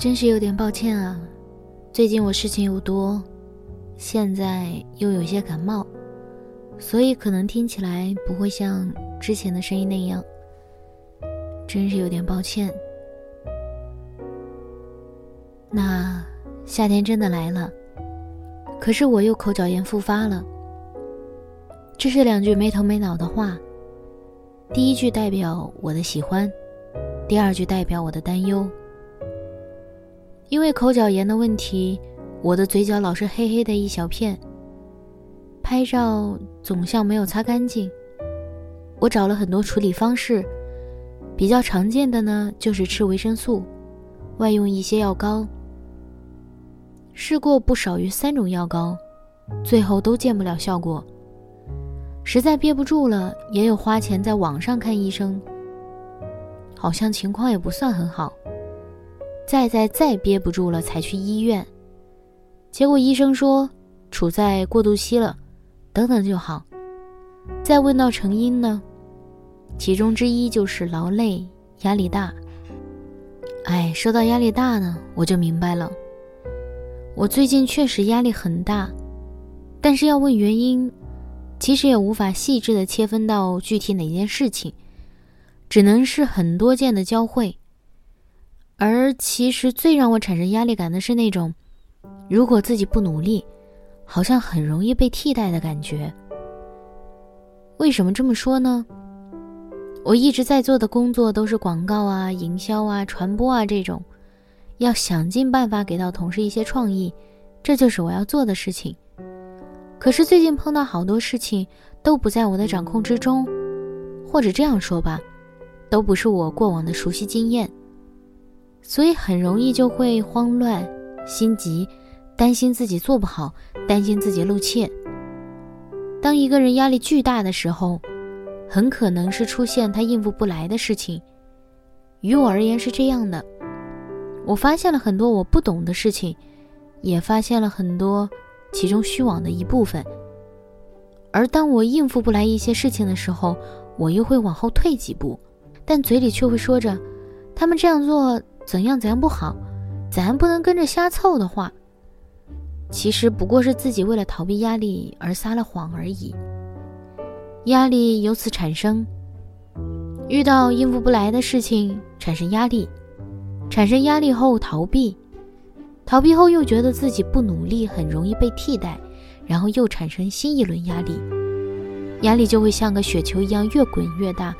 真是有点抱歉啊，最近我事情又多，现在又有些感冒，所以可能听起来不会像之前的声音那样。真是有点抱歉。那夏天真的来了，可是我又口角炎复发了。这是两句没头没脑的话，第一句代表我的喜欢，第二句代表我的担忧。因为口角炎的问题，我的嘴角老是黑黑的一小片。拍照总像没有擦干净。我找了很多处理方式，比较常见的呢就是吃维生素，外用一些药膏。试过不少于三种药膏，最后都见不了效果。实在憋不住了，也有花钱在网上看医生，好像情况也不算很好。再再再憋不住了，才去医院，结果医生说处在过渡期了，等等就好。再问到成因呢，其中之一就是劳累、压力大。哎，说到压力大呢，我就明白了，我最近确实压力很大，但是要问原因，其实也无法细致的切分到具体哪件事情，只能是很多件的交汇。而其实最让我产生压力感的是那种，如果自己不努力，好像很容易被替代的感觉。为什么这么说呢？我一直在做的工作都是广告啊、营销啊、传播啊这种，要想尽办法给到同事一些创意，这就是我要做的事情。可是最近碰到好多事情都不在我的掌控之中，或者这样说吧，都不是我过往的熟悉经验。所以很容易就会慌乱、心急，担心自己做不好，担心自己露怯。当一个人压力巨大的时候，很可能是出现他应付不来的事情。于我而言是这样的，我发现了很多我不懂的事情，也发现了很多其中虚妄的一部分。而当我应付不来一些事情的时候，我又会往后退几步，但嘴里却会说着：“他们这样做。”怎样怎样不好，咱不能跟着瞎凑的话，其实不过是自己为了逃避压力而撒了谎而已。压力由此产生，遇到应付不来的事情产生压力，产生压力后逃避，逃避后又觉得自己不努力很容易被替代，然后又产生新一轮压力，压力就会像个雪球一样越滚越大，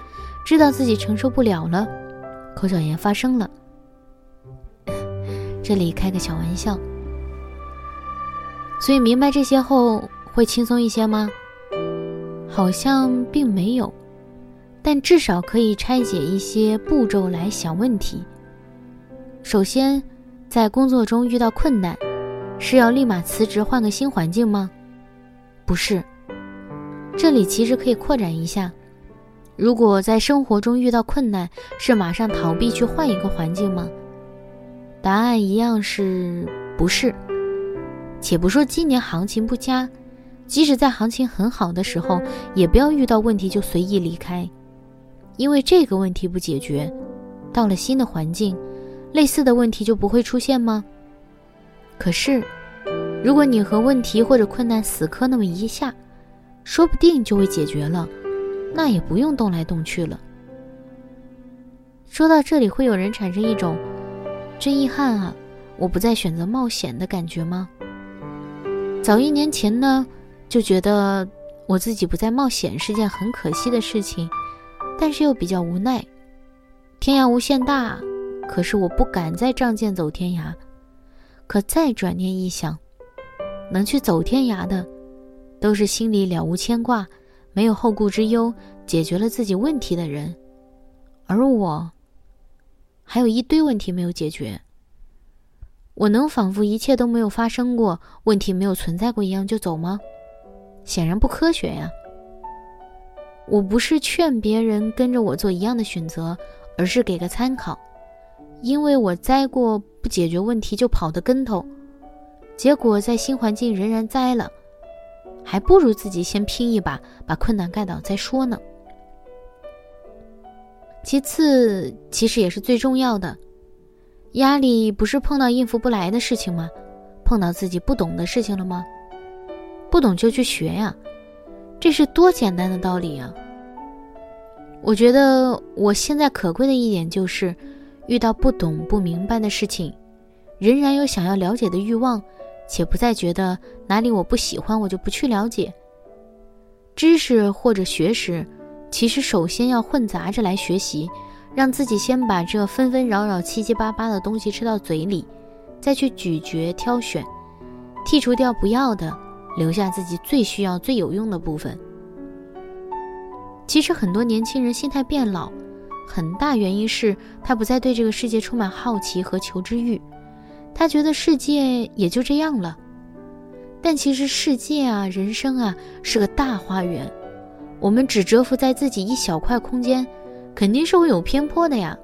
知道自己承受不了了，口角炎发生了。这里开个小玩笑，所以明白这些后会轻松一些吗？好像并没有，但至少可以拆解一些步骤来想问题。首先，在工作中遇到困难，是要立马辞职换个新环境吗？不是，这里其实可以扩展一下：如果在生活中遇到困难，是马上逃避去换一个环境吗？答案一样是不是？且不说今年行情不佳，即使在行情很好的时候，也不要遇到问题就随意离开，因为这个问题不解决，到了新的环境，类似的问题就不会出现吗？可是，如果你和问题或者困难死磕那么一下，说不定就会解决了，那也不用动来动去了。说到这里，会有人产生一种。真遗憾啊！我不再选择冒险的感觉吗？早一年前呢，就觉得我自己不再冒险是件很可惜的事情，但是又比较无奈。天涯无限大，可是我不敢再仗剑走天涯。可再转念一想，能去走天涯的，都是心里了无牵挂，没有后顾之忧，解决了自己问题的人，而我还有一堆问题没有解决。我能仿佛一切都没有发生过，问题没有存在过一样就走吗？显然不科学呀。我不是劝别人跟着我做一样的选择，而是给个参考。因为我栽过不解决问题就跑的跟头，结果在新环境仍然栽了，还不如自己先拼一把，把困难盖倒再说呢。其次，其实也是最重要的。压力不是碰到应付不来的事情吗？碰到自己不懂的事情了吗？不懂就去学呀，这是多简单的道理啊！我觉得我现在可贵的一点就是，遇到不懂不明白的事情，仍然有想要了解的欲望，且不再觉得哪里我不喜欢我就不去了解。知识或者学识，其实首先要混杂着来学习。让自己先把这纷纷扰扰、七七八八的东西吃到嘴里，再去咀嚼、挑选，剔除掉不要的，留下自己最需要、最有用的部分。其实很多年轻人心态变老，很大原因是他不再对这个世界充满好奇和求知欲，他觉得世界也就这样了。但其实世界啊，人生啊，是个大花园，我们只蛰伏在自己一小块空间。肯定是会有偏颇的呀。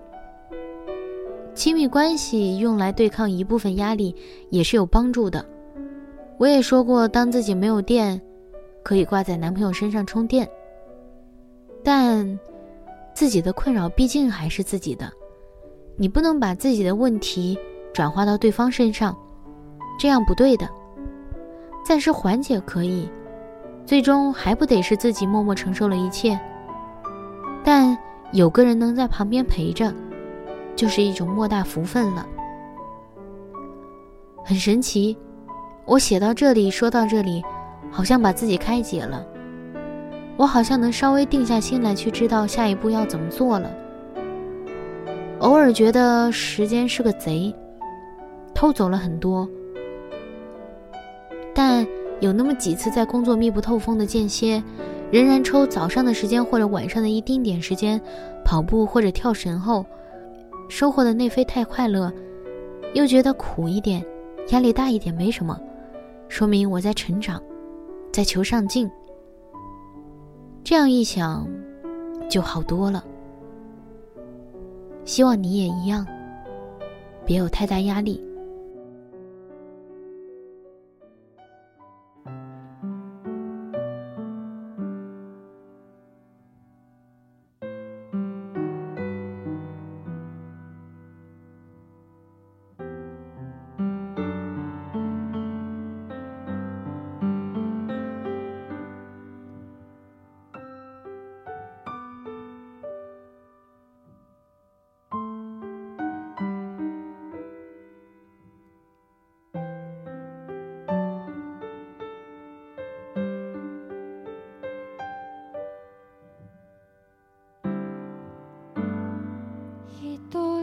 亲密关系用来对抗一部分压力也是有帮助的。我也说过，当自己没有电，可以挂在男朋友身上充电。但自己的困扰毕竟还是自己的，你不能把自己的问题转化到对方身上，这样不对的。暂时缓解可以，最终还不得是自己默默承受了一切。但。有个人能在旁边陪着，就是一种莫大福分了。很神奇，我写到这里，说到这里，好像把自己开解了。我好像能稍微定下心来，去知道下一步要怎么做了。偶尔觉得时间是个贼，偷走了很多，但有那么几次在工作密不透风的间歇。仍然抽早上的时间或者晚上的一丁点时间，跑步或者跳绳后，收获的内啡太快乐，又觉得苦一点，压力大一点没什么，说明我在成长，在求上进。这样一想，就好多了。希望你也一样，别有太大压力。itu.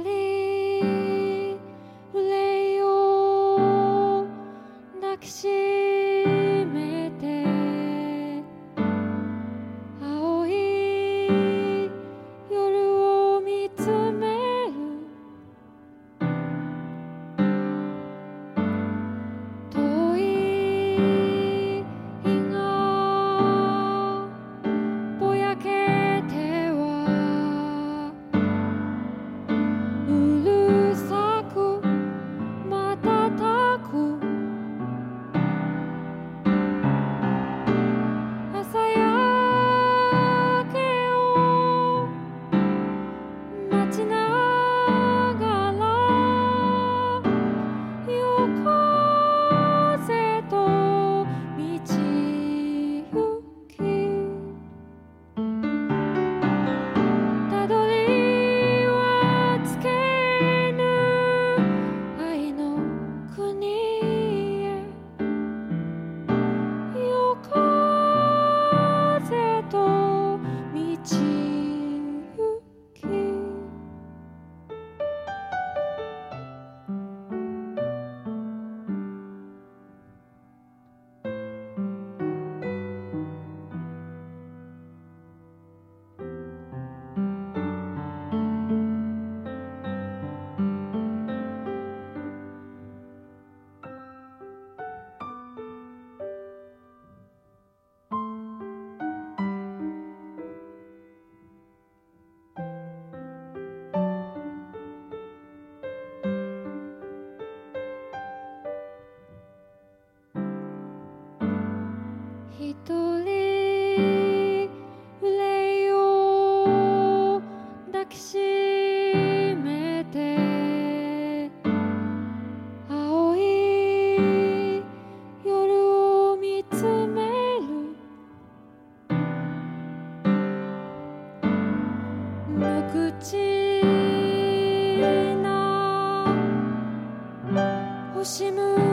苦しむ